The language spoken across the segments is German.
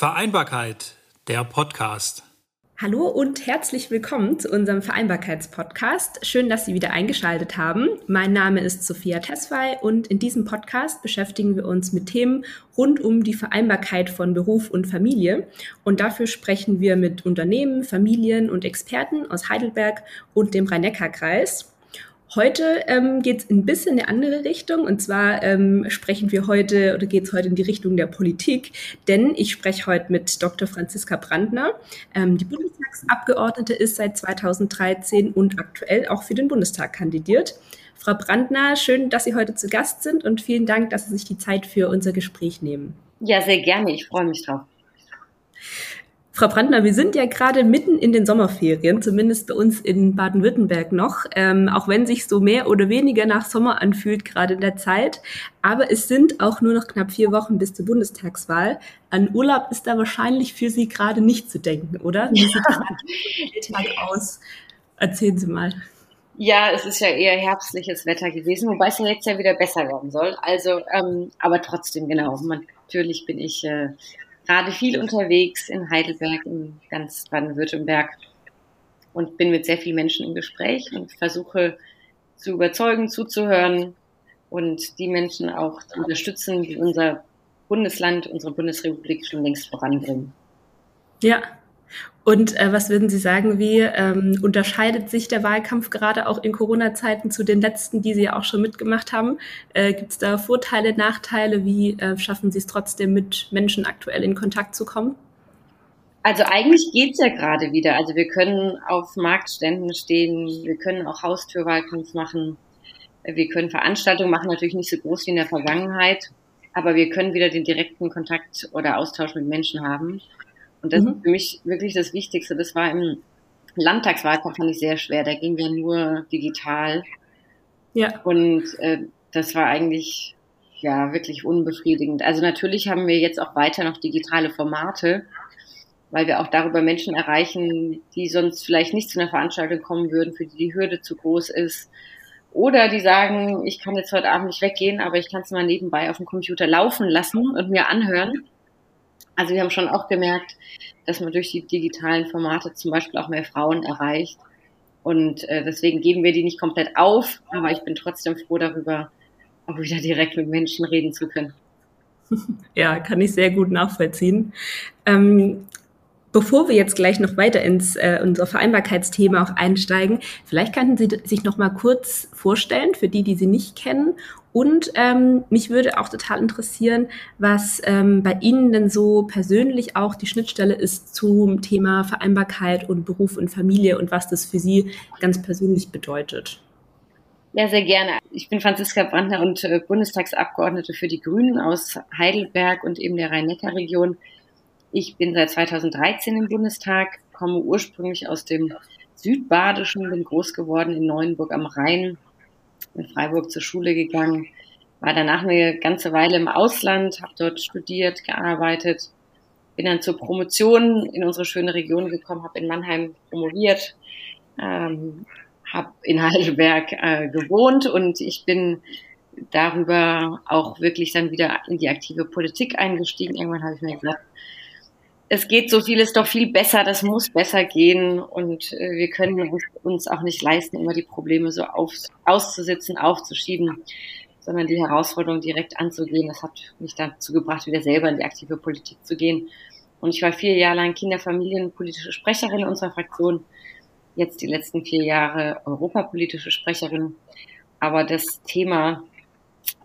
Vereinbarkeit, der Podcast. Hallo und herzlich willkommen zu unserem Vereinbarkeitspodcast. Schön, dass Sie wieder eingeschaltet haben. Mein Name ist Sophia Tesfay und in diesem Podcast beschäftigen wir uns mit Themen rund um die Vereinbarkeit von Beruf und Familie. Und dafür sprechen wir mit Unternehmen, Familien und Experten aus Heidelberg und dem Rhein-Neckar-Kreis. Heute ähm, geht es ein bisschen in eine andere Richtung. Und zwar ähm, sprechen wir heute oder geht es heute in die Richtung der Politik. Denn ich spreche heute mit Dr. Franziska Brandner. Ähm, die Bundestagsabgeordnete ist seit 2013 und aktuell auch für den Bundestag kandidiert. Frau Brandner, schön, dass Sie heute zu Gast sind und vielen Dank, dass Sie sich die Zeit für unser Gespräch nehmen. Ja, sehr gerne. Ich freue mich drauf. Frau Brandner, wir sind ja gerade mitten in den Sommerferien, zumindest bei uns in Baden-Württemberg noch, ähm, auch wenn sich so mehr oder weniger nach Sommer anfühlt, gerade in der Zeit. Aber es sind auch nur noch knapp vier Wochen bis zur Bundestagswahl. An Urlaub ist da wahrscheinlich für Sie gerade nicht zu denken, oder? Wie sieht der Tag aus? Erzählen Sie mal. Ja, es ist ja eher herbstliches Wetter gewesen, wobei es ja jetzt ja wieder besser werden soll. Also, ähm, aber trotzdem, genau. Man, natürlich bin ich äh, gerade viel unterwegs in Heidelberg, in ganz Baden-Württemberg und bin mit sehr vielen Menschen im Gespräch und versuche zu überzeugen, zuzuhören und die Menschen auch zu unterstützen, die unser Bundesland, unsere Bundesrepublik schon längst voranbringen. Ja, und äh, was würden Sie sagen, wie ähm, unterscheidet sich der Wahlkampf gerade auch in Corona-Zeiten zu den letzten, die Sie ja auch schon mitgemacht haben? Äh, Gibt es da Vorteile, Nachteile? Wie äh, schaffen Sie es trotzdem, mit Menschen aktuell in Kontakt zu kommen? Also eigentlich geht's ja gerade wieder. Also wir können auf Marktständen stehen, wir können auch Haustürwahlkampf machen, wir können Veranstaltungen machen, natürlich nicht so groß wie in der Vergangenheit, aber wir können wieder den direkten Kontakt oder Austausch mit Menschen haben. Und das mhm. ist für mich wirklich das Wichtigste. Das war im Landtagswahlkampf fand ich sehr schwer. Da ging ja nur digital. Ja. Und äh, das war eigentlich ja wirklich unbefriedigend. Also natürlich haben wir jetzt auch weiter noch digitale Formate, weil wir auch darüber Menschen erreichen, die sonst vielleicht nicht zu einer Veranstaltung kommen würden, für die die Hürde zu groß ist. Oder die sagen, ich kann jetzt heute Abend nicht weggehen, aber ich kann es mal nebenbei auf dem Computer laufen lassen und mir anhören. Also wir haben schon auch gemerkt, dass man durch die digitalen Formate zum Beispiel auch mehr Frauen erreicht. Und äh, deswegen geben wir die nicht komplett auf, aber ich bin trotzdem froh darüber, auch wieder direkt mit Menschen reden zu können. Ja, kann ich sehr gut nachvollziehen. Ähm, Bevor wir jetzt gleich noch weiter ins äh, unser Vereinbarkeitsthema auch einsteigen, vielleicht könnten Sie sich noch mal kurz vorstellen für die, die Sie nicht kennen. Und ähm, mich würde auch total interessieren, was ähm, bei Ihnen denn so persönlich auch die Schnittstelle ist zum Thema Vereinbarkeit und Beruf und Familie und was das für Sie ganz persönlich bedeutet. Ja, sehr gerne. Ich bin Franziska Brandner und äh, Bundestagsabgeordnete für die Grünen aus Heidelberg und eben der Rhein-Neckar-Region. Ich bin seit 2013 im Bundestag, komme ursprünglich aus dem Südbadischen, bin groß geworden in Neuenburg am Rhein, in Freiburg zur Schule gegangen, war danach eine ganze Weile im Ausland, habe dort studiert, gearbeitet, bin dann zur Promotion in unsere schöne Region gekommen, habe in Mannheim promoviert, ähm, habe in Heidelberg äh, gewohnt und ich bin darüber auch wirklich dann wieder in die aktive Politik eingestiegen. Irgendwann habe ich mir gesagt, es geht so vieles doch viel besser, das muss besser gehen und äh, wir können uns auch nicht leisten, immer die Probleme so auf, auszusitzen, aufzuschieben, sondern die Herausforderung direkt anzugehen. Das hat mich dazu gebracht, wieder selber in die aktive Politik zu gehen. Und ich war vier Jahre lang Kinderfamilienpolitische Sprecherin unserer Fraktion, jetzt die letzten vier Jahre europapolitische Sprecherin. Aber das Thema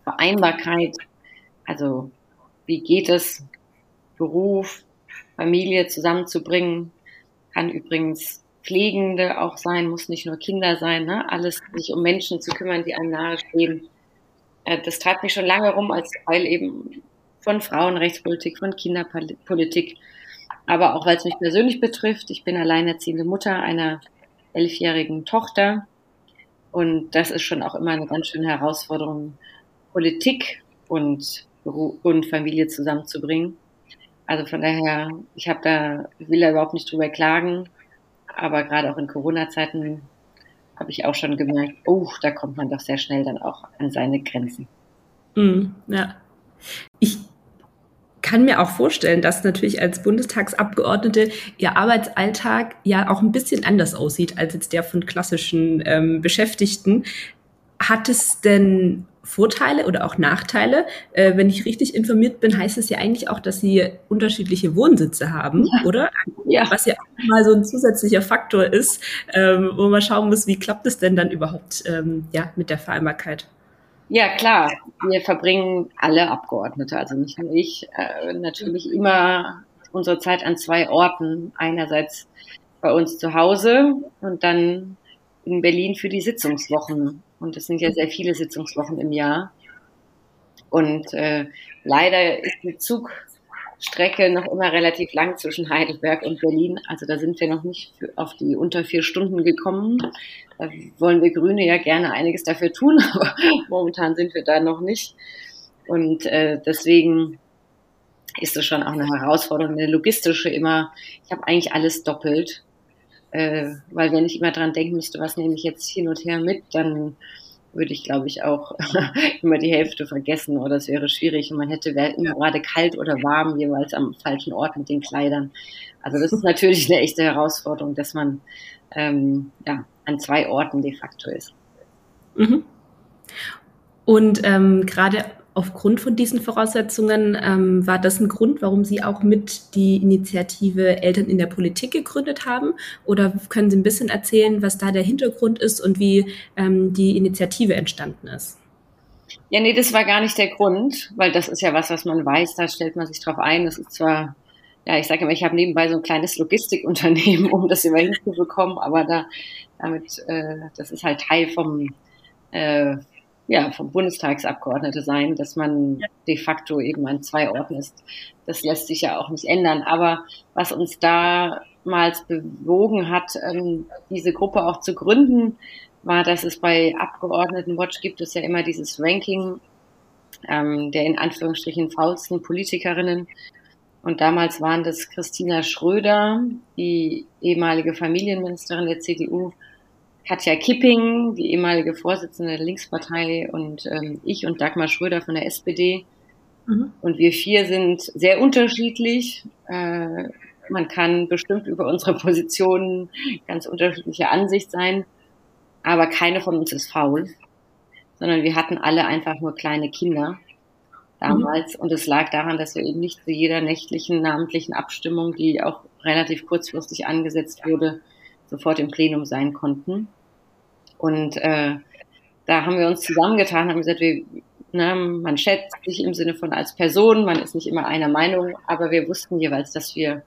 Vereinbarkeit, also wie geht es, Beruf, Familie zusammenzubringen. Kann übrigens Pflegende auch sein, muss nicht nur Kinder sein, ne? alles sich um Menschen zu kümmern, die einem nahestehen. Äh, das treibt mich schon lange rum, als Teil eben von Frauenrechtspolitik, von Kinderpolitik, aber auch weil es mich persönlich betrifft. Ich bin alleinerziehende Mutter einer elfjährigen Tochter und das ist schon auch immer eine ganz schöne Herausforderung, Politik und, und Familie zusammenzubringen. Also von daher, ich habe da, will da überhaupt nicht drüber klagen, aber gerade auch in Corona-Zeiten habe ich auch schon gemerkt, oh, da kommt man doch sehr schnell dann auch an seine Grenzen. Mm, ja. Ich kann mir auch vorstellen, dass natürlich als Bundestagsabgeordnete ihr Arbeitsalltag ja auch ein bisschen anders aussieht als jetzt der von klassischen ähm, Beschäftigten. Hat es denn Vorteile oder auch Nachteile? Äh, wenn ich richtig informiert bin, heißt es ja eigentlich auch, dass sie unterschiedliche Wohnsitze haben, ja. oder? Ja. Was ja auch mal so ein zusätzlicher Faktor ist, ähm, wo man schauen muss, wie klappt es denn dann überhaupt ähm, ja, mit der Vereinbarkeit? Ja, klar. Wir verbringen alle Abgeordnete, also nicht nur ich, äh, natürlich immer unsere Zeit an zwei Orten. Einerseits bei uns zu Hause und dann in Berlin für die Sitzungswochen. Und es sind ja sehr viele Sitzungswochen im Jahr. Und äh, leider ist die Zugstrecke noch immer relativ lang zwischen Heidelberg und Berlin. Also da sind wir noch nicht auf die unter vier Stunden gekommen. Da wollen wir Grüne ja gerne einiges dafür tun, aber momentan sind wir da noch nicht. Und äh, deswegen ist es schon auch eine Herausforderung, eine logistische immer. Ich habe eigentlich alles doppelt, äh, weil wenn ich immer dran denken müsste, was nehme ich jetzt hin und her mit, dann würde ich, glaube ich, auch immer die Hälfte vergessen oder es wäre schwierig und man hätte immer gerade kalt oder warm jeweils am falschen Ort mit den Kleidern. Also das ist natürlich eine echte Herausforderung, dass man ähm, ja, an zwei Orten de facto ist. Mhm. Und ähm, gerade aufgrund von diesen Voraussetzungen ähm, war das ein Grund, warum Sie auch mit die Initiative Eltern in der Politik gegründet haben? Oder können Sie ein bisschen erzählen, was da der Hintergrund ist und wie ähm, die Initiative entstanden ist? Ja, nee, das war gar nicht der Grund, weil das ist ja was, was man weiß, da stellt man sich drauf ein. Das ist zwar, ja, ich sage immer, ich habe nebenbei so ein kleines Logistikunternehmen, um das immer hinzubekommen, aber da, damit, äh, das ist halt Teil vom, äh, ja, vom Bundestagsabgeordnete sein, dass man de facto eben an zwei Orten ist. Das lässt sich ja auch nicht ändern. Aber was uns damals bewogen hat, ähm, diese Gruppe auch zu gründen, war, dass es bei Abgeordnetenwatch gibt es ja immer dieses Ranking ähm, der in Anführungsstrichen faulsten Politikerinnen. Und damals waren das Christina Schröder, die ehemalige Familienministerin der CDU, Katja Kipping, die ehemalige Vorsitzende der Linkspartei und ähm, ich und Dagmar Schröder von der SPD. Mhm. Und wir vier sind sehr unterschiedlich. Äh, man kann bestimmt über unsere Positionen ganz unterschiedlicher Ansicht sein, aber keine von uns ist faul, sondern wir hatten alle einfach nur kleine Kinder damals. Mhm. Und es lag daran, dass wir eben nicht zu jeder nächtlichen namentlichen Abstimmung, die auch relativ kurzfristig angesetzt wurde, sofort im Plenum sein konnten. Und äh, da haben wir uns zusammengetan, haben gesagt, wir, ne, man schätzt sich im Sinne von als Person, man ist nicht immer einer Meinung, aber wir wussten jeweils, dass wir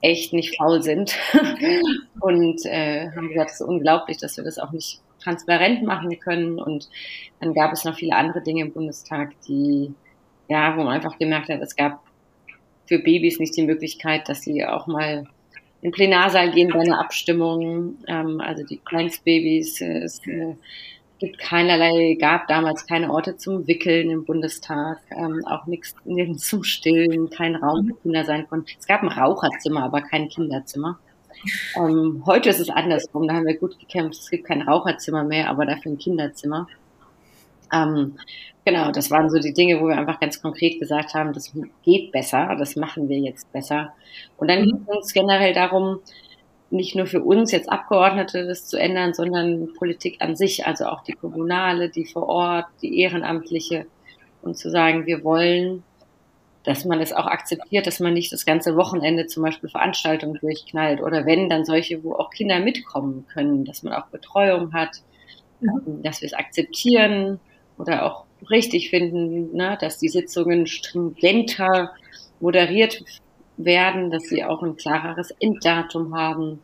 echt nicht faul sind und äh, haben gesagt, es ist unglaublich, dass wir das auch nicht transparent machen können. Und dann gab es noch viele andere Dinge im Bundestag, die, ja, wo man einfach gemerkt hat, es gab für Babys nicht die Möglichkeit, dass sie auch mal in Plenarsaal gehen bei einer Abstimmung. Ähm, also die Kleinstbabys, äh, es äh, gibt keinerlei, gab damals keine Orte zum Wickeln im Bundestag, ähm, auch nichts zum Stillen, kein Raum für Kinder sein konnten. Es gab ein Raucherzimmer, aber kein Kinderzimmer. Ähm, heute ist es andersrum, da haben wir gut gekämpft. Es gibt kein Raucherzimmer mehr, aber dafür ein Kinderzimmer. Ähm, genau, das waren so die Dinge, wo wir einfach ganz konkret gesagt haben, das geht besser, das machen wir jetzt besser. Und dann mhm. ging es uns generell darum, nicht nur für uns jetzt Abgeordnete das zu ändern, sondern Politik an sich, also auch die Kommunale, die vor Ort, die Ehrenamtliche und zu sagen, wir wollen, dass man es auch akzeptiert, dass man nicht das ganze Wochenende zum Beispiel Veranstaltungen durchknallt oder wenn, dann solche, wo auch Kinder mitkommen können, dass man auch Betreuung hat, mhm. dass wir es akzeptieren, oder auch richtig finden, ne, dass die Sitzungen stringenter moderiert werden, dass sie auch ein klareres Enddatum haben,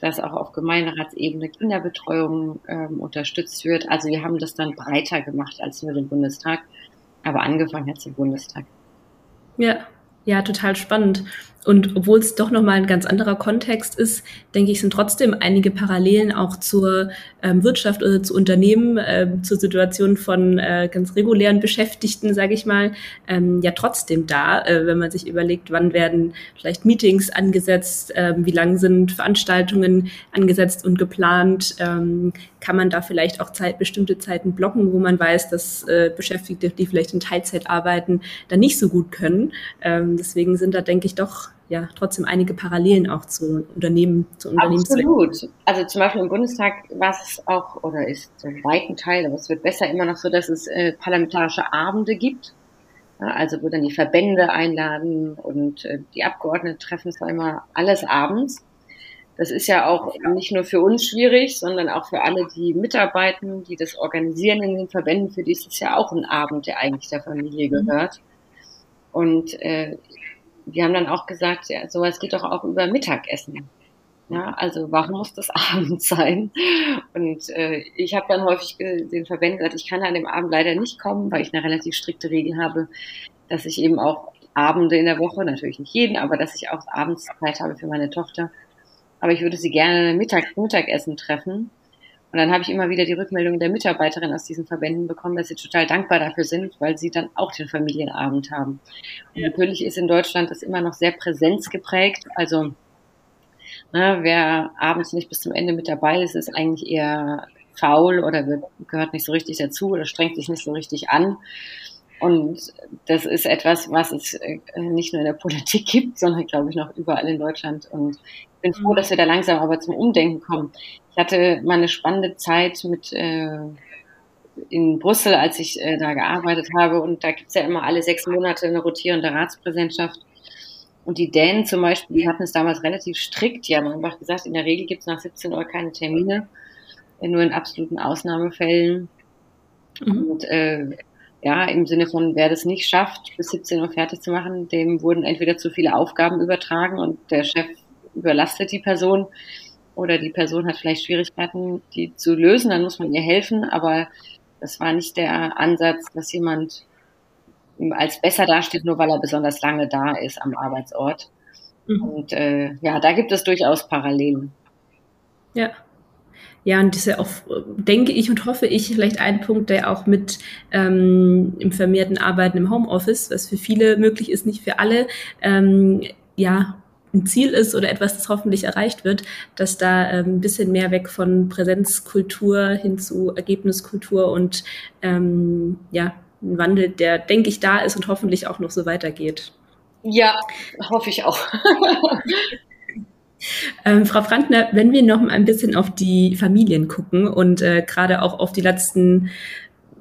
dass auch auf Gemeinderatsebene Kinderbetreuung ähm, unterstützt wird. Also wir haben das dann breiter gemacht als nur den Bundestag, aber angefangen hat es im Bundestag. Ja, Ja, total spannend. Und obwohl es doch nochmal ein ganz anderer Kontext ist, denke ich, sind trotzdem einige Parallelen auch zur ähm, Wirtschaft oder zu Unternehmen, äh, zur Situation von äh, ganz regulären Beschäftigten, sage ich mal, ähm, ja trotzdem da, äh, wenn man sich überlegt, wann werden vielleicht Meetings angesetzt, äh, wie lang sind Veranstaltungen angesetzt und geplant, ähm, kann man da vielleicht auch Zeit, bestimmte Zeiten blocken, wo man weiß, dass äh, Beschäftigte, die vielleicht in Teilzeit arbeiten, da nicht so gut können. Ähm, deswegen sind da, denke ich, doch ja trotzdem einige Parallelen auch zu Unternehmen, zu Unternehmen. Absolut. Also zum Beispiel im Bundestag war es auch oder ist zum weiten Teil, aber es wird besser immer noch so, dass es äh, parlamentarische Abende gibt. Ja, also wo dann die Verbände einladen und äh, die Abgeordneten treffen zwar immer alles abends. Das ist ja auch nicht nur für uns schwierig, sondern auch für alle, die mitarbeiten, die das organisieren in den Verbänden. Für die ist es ja auch ein Abend, der eigentlich der Familie mhm. gehört. Und äh, wir haben dann auch gesagt, ja, sowas geht doch auch über Mittagessen. Ja, also warum muss das Abend sein? Und äh, ich habe dann häufig den Verbänden gesagt, ich kann an dem Abend leider nicht kommen, weil ich eine relativ strikte Regel habe, dass ich eben auch Abende in der Woche, natürlich nicht jeden, aber dass ich auch abends Zeit habe für meine Tochter. Aber ich würde sie gerne Mittag, Mittagessen treffen. Und dann habe ich immer wieder die Rückmeldung der Mitarbeiterin aus diesen Verbänden bekommen, dass sie total dankbar dafür sind, weil sie dann auch den Familienabend haben. Und natürlich ist in Deutschland das immer noch sehr präsenzgeprägt. Also ne, wer abends nicht bis zum Ende mit dabei ist, ist eigentlich eher faul oder wird, gehört nicht so richtig dazu oder strengt sich nicht so richtig an. Und das ist etwas, was es äh, nicht nur in der Politik gibt, sondern glaube ich noch überall in Deutschland. Und ich bin froh, dass wir da langsam aber zum Umdenken kommen. Ich hatte mal eine spannende Zeit mit äh, in Brüssel, als ich äh, da gearbeitet habe. Und da gibt's ja immer alle sechs Monate eine rotierende Ratspräsidentschaft. Und die Dänen zum Beispiel, die hatten es damals relativ strikt. Die haben einfach gesagt, in der Regel gibt's nach 17 Uhr keine Termine, nur in absoluten Ausnahmefällen. Mhm. Und äh, ja, im Sinne von, wer das nicht schafft, bis 17 Uhr fertig zu machen, dem wurden entweder zu viele Aufgaben übertragen und der Chef überlastet die Person oder die Person hat vielleicht Schwierigkeiten, die zu lösen, dann muss man ihr helfen, aber das war nicht der Ansatz, dass jemand als besser dasteht, nur weil er besonders lange da ist am Arbeitsort. Mhm. Und äh, ja, da gibt es durchaus Parallelen. Ja. Ja, und das ist ja auch, denke ich und hoffe ich, vielleicht ein Punkt, der auch mit ähm, im vermehrten Arbeiten im Homeoffice, was für viele möglich ist, nicht für alle, ähm, ja, ein Ziel ist oder etwas, das hoffentlich erreicht wird, dass da ähm, ein bisschen mehr weg von Präsenzkultur hin zu Ergebniskultur und ähm, ja, ein Wandel, der, denke ich, da ist und hoffentlich auch noch so weitergeht. Ja, hoffe ich auch. Ähm, Frau Frankner, wenn wir noch mal ein bisschen auf die Familien gucken und äh, gerade auch auf die letzten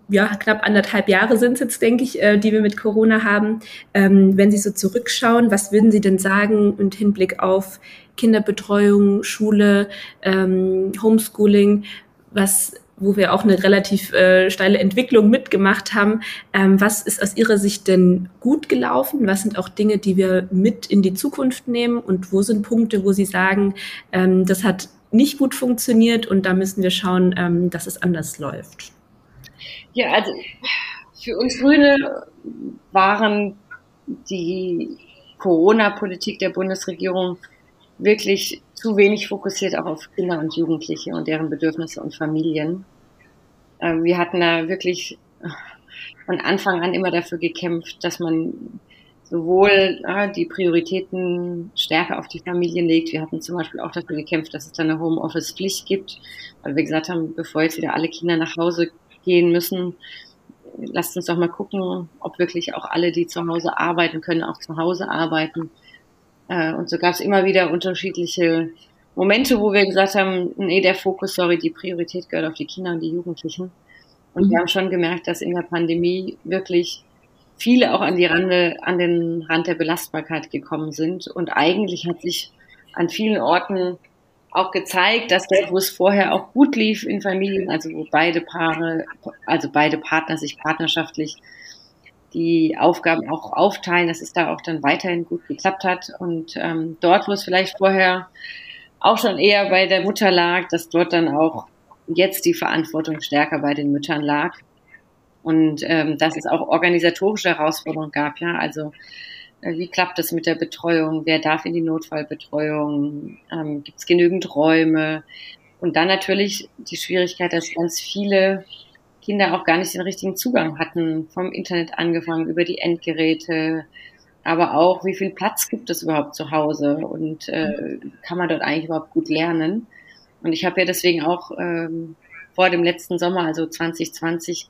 ja, knapp anderthalb Jahre sind es jetzt, denke ich, äh, die wir mit Corona haben. Ähm, wenn Sie so zurückschauen, was würden Sie denn sagen im Hinblick auf Kinderbetreuung, Schule, ähm, Homeschooling, was wo wir auch eine relativ äh, steile Entwicklung mitgemacht haben. Ähm, was ist aus Ihrer Sicht denn gut gelaufen? Was sind auch Dinge, die wir mit in die Zukunft nehmen? Und wo sind Punkte, wo Sie sagen, ähm, das hat nicht gut funktioniert und da müssen wir schauen, ähm, dass es anders läuft? Ja, also für uns Grüne waren die Corona-Politik der Bundesregierung wirklich zu wenig fokussiert auch auf Kinder und Jugendliche und deren Bedürfnisse und Familien. Ähm, wir hatten da wirklich von Anfang an immer dafür gekämpft, dass man sowohl die Prioritäten stärker auf die Familien legt. Wir hatten zum Beispiel auch dafür gekämpft, dass es da eine Homeoffice-Pflicht gibt, weil wir gesagt haben, bevor jetzt wieder alle Kinder nach Hause gehen müssen, lasst uns doch mal gucken, ob wirklich auch alle, die zu Hause arbeiten können, auch zu Hause arbeiten. Äh, und so gab es immer wieder unterschiedliche Momente, wo wir gesagt haben, nee, der Fokus, sorry, die Priorität gehört auf die Kinder und die Jugendlichen. Und mhm. wir haben schon gemerkt, dass in der Pandemie wirklich viele auch an die Rande, an den Rand der Belastbarkeit gekommen sind. Und eigentlich hat sich an vielen Orten auch gezeigt, dass dort, wo es vorher auch gut lief in Familien, also wo beide Paare, also beide Partner sich partnerschaftlich die Aufgaben auch aufteilen, dass es da auch dann weiterhin gut geklappt hat. Und ähm, dort, wo es vielleicht vorher auch schon eher bei der Mutter lag, dass dort dann auch jetzt die Verantwortung stärker bei den Müttern lag. Und ähm, dass es auch organisatorische Herausforderungen gab, ja. Also Äh, wie klappt es mit der Betreuung? Wer darf in die Notfallbetreuung? Ähm, Gibt es genügend Räume? Und dann natürlich die Schwierigkeit, dass ganz viele Kinder auch gar nicht den richtigen Zugang hatten, vom Internet angefangen, über die Endgeräte, aber auch, wie viel Platz gibt es überhaupt zu Hause und äh, kann man dort eigentlich überhaupt gut lernen. Und ich habe ja deswegen auch ähm, vor dem letzten Sommer, also 2020,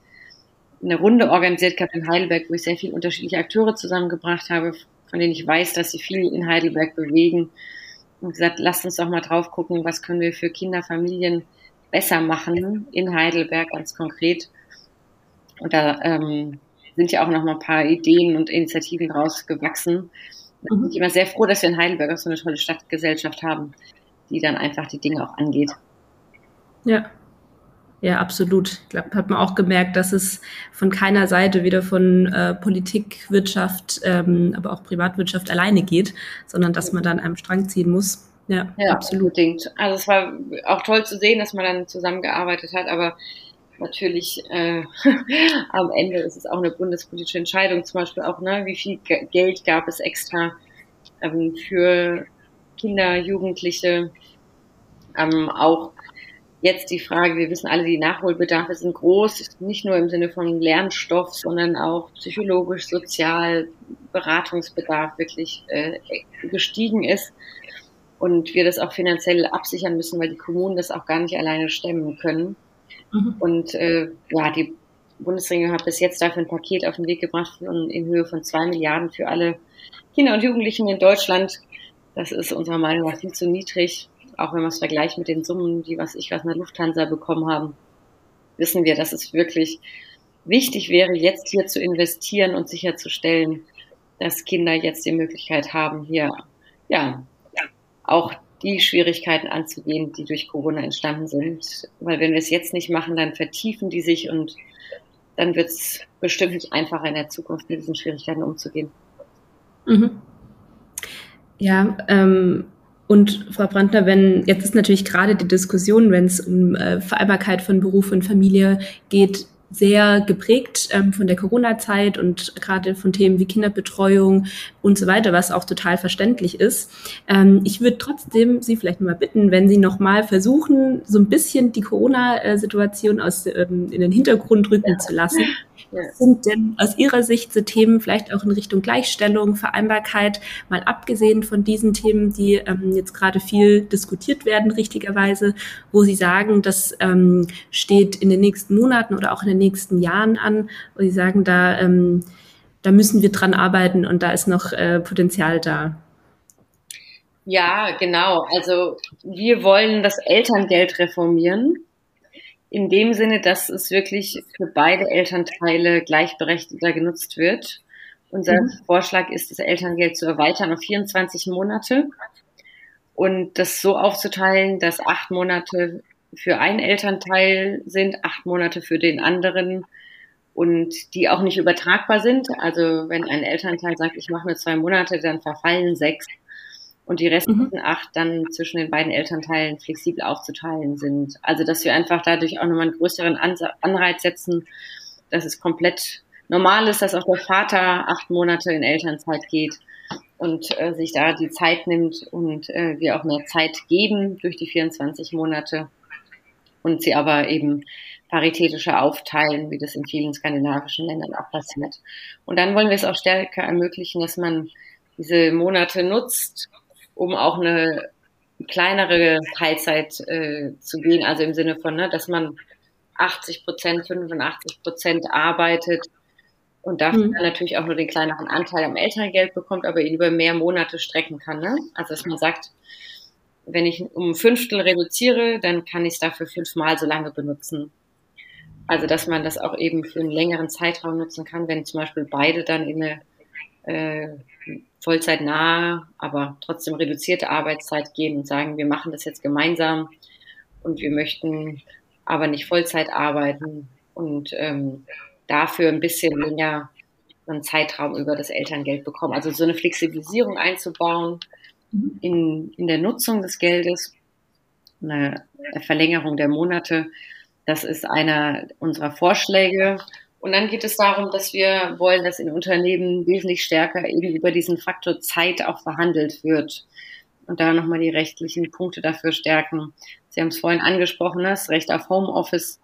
eine Runde organisiert gehabt in Heidelberg, wo ich sehr viele unterschiedliche Akteure zusammengebracht habe, von denen ich weiß, dass sie viel in Heidelberg bewegen. Und gesagt, lasst uns doch mal drauf gucken, was können wir für Kinder, Familien besser machen in Heidelberg ganz konkret. Und da ähm, sind ja auch noch mal ein paar Ideen und Initiativen rausgewachsen. Da bin ich immer sehr froh, dass wir in Heidelberg auch so eine tolle Stadtgesellschaft haben, die dann einfach die Dinge auch angeht. Ja, ja, absolut. Ich glaube, hat man auch gemerkt, dass es von keiner Seite, weder von äh, Politik, Wirtschaft, ähm, aber auch Privatwirtschaft alleine geht, sondern dass man dann einem Strang ziehen muss. Ja, ja absolut. Unbedingt. Also es war auch toll zu sehen, dass man dann zusammengearbeitet hat, aber natürlich äh, am Ende ist es auch eine bundespolitische Entscheidung, zum Beispiel auch, ne, wie viel Geld gab es extra ähm, für Kinder, Jugendliche, ähm, auch jetzt die Frage, wir wissen alle, die Nachholbedarfe sind groß, nicht nur im Sinne von Lernstoff, sondern auch psychologisch, sozial, Beratungsbedarf wirklich äh, gestiegen ist und wir das auch finanziell absichern müssen, weil die Kommunen das auch gar nicht alleine stemmen können. Mhm. Und äh, ja, die Bundesregierung hat bis jetzt dafür ein Paket auf den Weg gebracht von, in Höhe von zwei Milliarden für alle Kinder und Jugendlichen in Deutschland. Das ist unserer Meinung nach viel zu niedrig auch wenn man es vergleicht mit den Summen, die was ich was in der Lufthansa bekommen haben, wissen wir, dass es wirklich wichtig wäre, jetzt hier zu investieren und sicherzustellen, dass Kinder jetzt die Möglichkeit haben, hier ja auch die Schwierigkeiten anzugehen, die durch Corona entstanden sind. Weil wenn wir es jetzt nicht machen, dann vertiefen die sich und dann wird es bestimmt nicht einfacher in der Zukunft mit diesen Schwierigkeiten umzugehen. Mhm. Ja, ähm, und Frau Brandner, wenn jetzt ist natürlich gerade die Diskussion, wenn es um äh, Vereinbarkeit von Beruf und Familie geht, sehr geprägt ähm, von der Corona-Zeit und gerade von Themen wie Kinderbetreuung und so weiter, was auch total verständlich ist. Ähm, ich würde trotzdem Sie vielleicht mal bitten, wenn Sie noch mal versuchen, so ein bisschen die Corona-Situation aus ähm, in den Hintergrund rücken ja. zu lassen was sind denn aus Ihrer Sicht so Themen vielleicht auch in Richtung Gleichstellung, Vereinbarkeit, mal abgesehen von diesen Themen, die ähm, jetzt gerade viel diskutiert werden, richtigerweise, wo Sie sagen, das ähm, steht in den nächsten Monaten oder auch in den nächsten Jahren an, wo Sie sagen, da, ähm, da müssen wir dran arbeiten und da ist noch äh, Potenzial da? Ja, genau. Also wir wollen das Elterngeld reformieren in dem Sinne, dass es wirklich für beide Elternteile gleichberechtigter genutzt wird. Unser mhm. Vorschlag ist, das Elterngeld zu erweitern auf 24 Monate und das so aufzuteilen, dass acht Monate für einen Elternteil sind, acht Monate für den anderen und die auch nicht übertragbar sind. Also wenn ein Elternteil sagt, ich mache nur zwei Monate, dann verfallen sechs und die restlichen mhm. acht dann zwischen den beiden Elternteilen flexibel aufzuteilen sind. Also dass wir einfach dadurch auch nochmal einen größeren Anreiz setzen, dass es komplett normal ist, dass auch der Vater acht Monate in Elternzeit geht und äh, sich da die Zeit nimmt und äh, wir auch mehr Zeit geben durch die 24 Monate und sie aber eben paritätischer aufteilen, wie das in vielen skandinavischen Ländern auch passiert. Und dann wollen wir es auch stärker ermöglichen, dass man diese Monate nutzt, um auch eine kleinere Teilzeit äh, zu gehen, also im Sinne von, ne, dass man 80 Prozent, 85 Prozent arbeitet und dafür mhm. dann natürlich auch nur den kleineren Anteil am Elterngeld bekommt, aber ihn über mehr Monate strecken kann. Ne? Also dass man sagt, wenn ich um ein Fünftel reduziere, dann kann ich es dafür fünfmal so lange benutzen. Also dass man das auch eben für einen längeren Zeitraum nutzen kann, wenn zum Beispiel beide dann in eine äh, vollzeitnahe, aber trotzdem reduzierte Arbeitszeit gehen und sagen, wir machen das jetzt gemeinsam und wir möchten aber nicht Vollzeit arbeiten und ähm, dafür ein bisschen länger einen Zeitraum über das Elterngeld bekommen. Also so eine Flexibilisierung einzubauen in, in der Nutzung des Geldes, eine Verlängerung der Monate, das ist einer unserer Vorschläge Und dann geht es darum, dass wir wollen, dass in Unternehmen wesentlich stärker eben über diesen Faktor Zeit auch verhandelt wird. Und da nochmal die rechtlichen Punkte dafür stärken. Sie haben es vorhin angesprochen, ne, das Recht auf Homeoffice.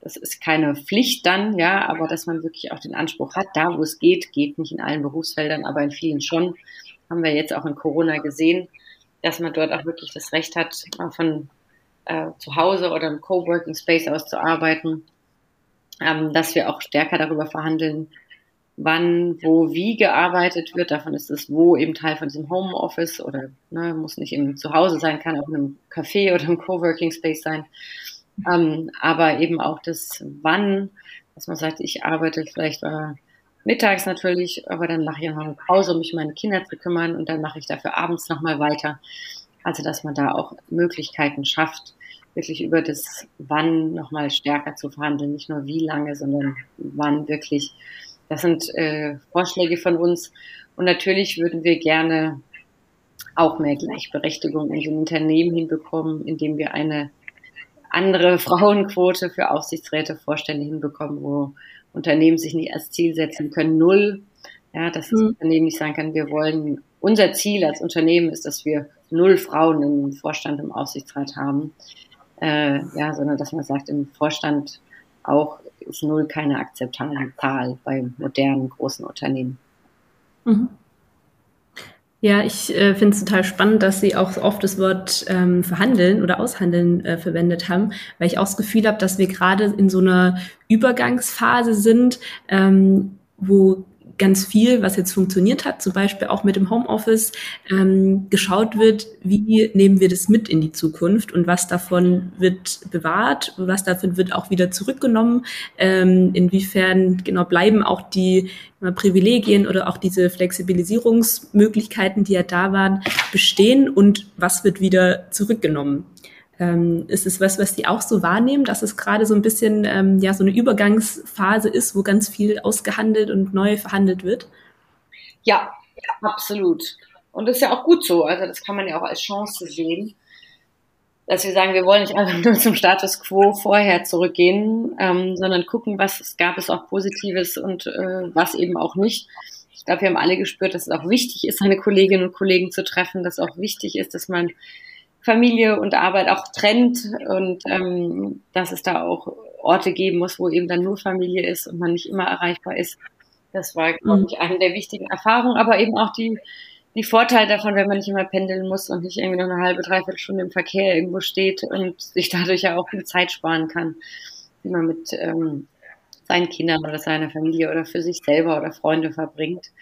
Das ist keine Pflicht dann, ja, aber dass man wirklich auch den Anspruch hat, da wo es geht, geht nicht in allen Berufsfeldern, aber in vielen schon. Haben wir jetzt auch in Corona gesehen, dass man dort auch wirklich das Recht hat, von äh, zu Hause oder im Coworking Space aus zu arbeiten ähm, dass wir auch stärker darüber verhandeln, wann, wo, wie gearbeitet wird. Davon ist das Wo eben Teil von diesem Homeoffice oder ne, muss nicht im Zuhause sein, kann auch in einem Café oder im Coworking Space sein. Ähm, aber eben auch das Wann, dass man sagt, ich arbeite vielleicht äh, mittags natürlich, aber dann mache ich noch eine Pause, um mich um meine Kinder zu kümmern und dann mache ich dafür abends nochmal weiter. Also dass man da auch Möglichkeiten schafft, wirklich über das Wann nochmal stärker zu verhandeln. Nicht nur wie lange, sondern wann wirklich. Das sind äh, Vorschläge von uns. Und natürlich würden wir gerne auch mehr Gleichberechtigung in den Unternehmen hinbekommen, indem wir eine andere Frauenquote für Aufsichtsräte, Vorstände hinbekommen, wo Unternehmen sich nicht als Ziel setzen können, null. Ja, dass das mhm. Unternehmen nicht sagen kann, wir wollen, unser Ziel als Unternehmen ist, dass wir null Frauen im Vorstand, im Aufsichtsrat haben äh, ja, sondern dass man sagt, im Vorstand auch ist null keine akzeptable Zahl bei modernen großen Unternehmen. Mhm. Ja, ich äh, finde es total spannend, dass Sie auch oft das Wort ähm, verhandeln oder aushandeln äh, verwendet haben, weil ich auch das Gefühl habe, dass wir gerade in so einer Übergangsphase sind, ähm, wo ganz viel, was jetzt funktioniert hat, zum Beispiel auch mit dem Homeoffice, ähm, geschaut wird, wie nehmen wir das mit in die Zukunft und was davon wird bewahrt, was davon wird auch wieder zurückgenommen, ähm, inwiefern genau bleiben auch die Privilegien oder auch diese Flexibilisierungsmöglichkeiten, die ja da waren, bestehen und was wird wieder zurückgenommen. Ähm, ist es was, was die auch so wahrnehmen, dass es gerade so ein bisschen ähm, ja so eine Übergangsphase ist, wo ganz viel ausgehandelt und neu verhandelt wird? Ja, absolut. Und das ist ja auch gut so. Also das kann man ja auch als Chance sehen, dass wir sagen, wir wollen nicht einfach nur zum Status quo vorher zurückgehen, ähm, sondern gucken, was es gab es auch Positives und äh, was eben auch nicht. Ich glaube, wir haben alle gespürt, dass es auch wichtig ist, seine Kolleginnen und Kollegen zu treffen, dass auch wichtig ist, dass man Familie und Arbeit auch trennt und ähm, dass es da auch Orte geben muss, wo eben dann nur Familie ist und man nicht immer erreichbar ist. Das war, glaube mhm. ich, eine der wichtigen Erfahrungen, aber eben auch die, die Vorteile davon, wenn man nicht immer pendeln muss und nicht irgendwie noch eine halbe, dreiviertel Stunde im Verkehr irgendwo steht und sich dadurch ja auch viel Zeit sparen kann, die man mit ähm, seinen Kindern oder seiner Familie oder für sich selber oder Freunde verbringt.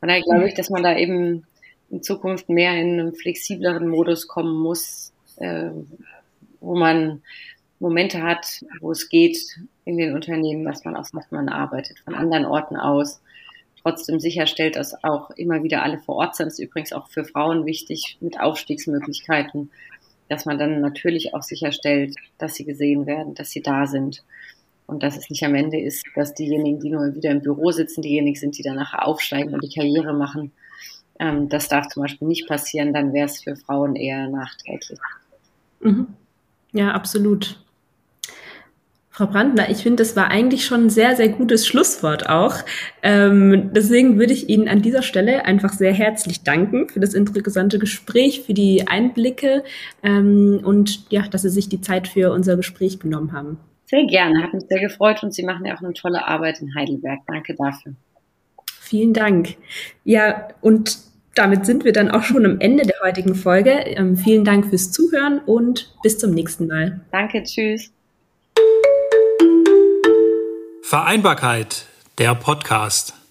Und da glaube ich, dass man da eben in Zukunft mehr in einem flexibleren Modus kommen muss, äh, wo man Momente hat, wo es geht in den Unternehmen, was man aus was man arbeitet, von anderen Orten aus, trotzdem sicherstellt, dass auch immer wieder alle vor Ort sind. Das ist übrigens auch für Frauen wichtig mit Aufstiegsmöglichkeiten, dass man dann natürlich auch sicherstellt, dass sie gesehen werden, dass sie da sind. Und dass es nicht am Ende ist, dass diejenigen, die nur wieder im Büro sitzen, diejenigen sind, die danach aufsteigen und die Karriere machen ähm, das darf zum Beispiel nicht passieren, dann wäre es für Frauen eher nachträglich. Mhm. Ja, absolut. Frau Brandner, ich finde, das war eigentlich schon ein sehr, sehr gutes Schlusswort auch. Ähm, deswegen würde ich Ihnen an dieser Stelle einfach sehr herzlich danken für das interessante Gespräch, für die Einblicke ähm, und ja, dass Sie sich die Zeit für unser Gespräch genommen haben. Sehr gerne, hat mich sehr gefreut und Sie machen ja auch eine tolle Arbeit in Heidelberg. Danke dafür. Vielen Dank. Ja, und damit sind wir dann auch schon am Ende der heutigen Folge. Ähm, vielen Dank fürs Zuhören und bis zum nächsten Mal. Danke, tschüss. Vereinbarkeit, der Podcast.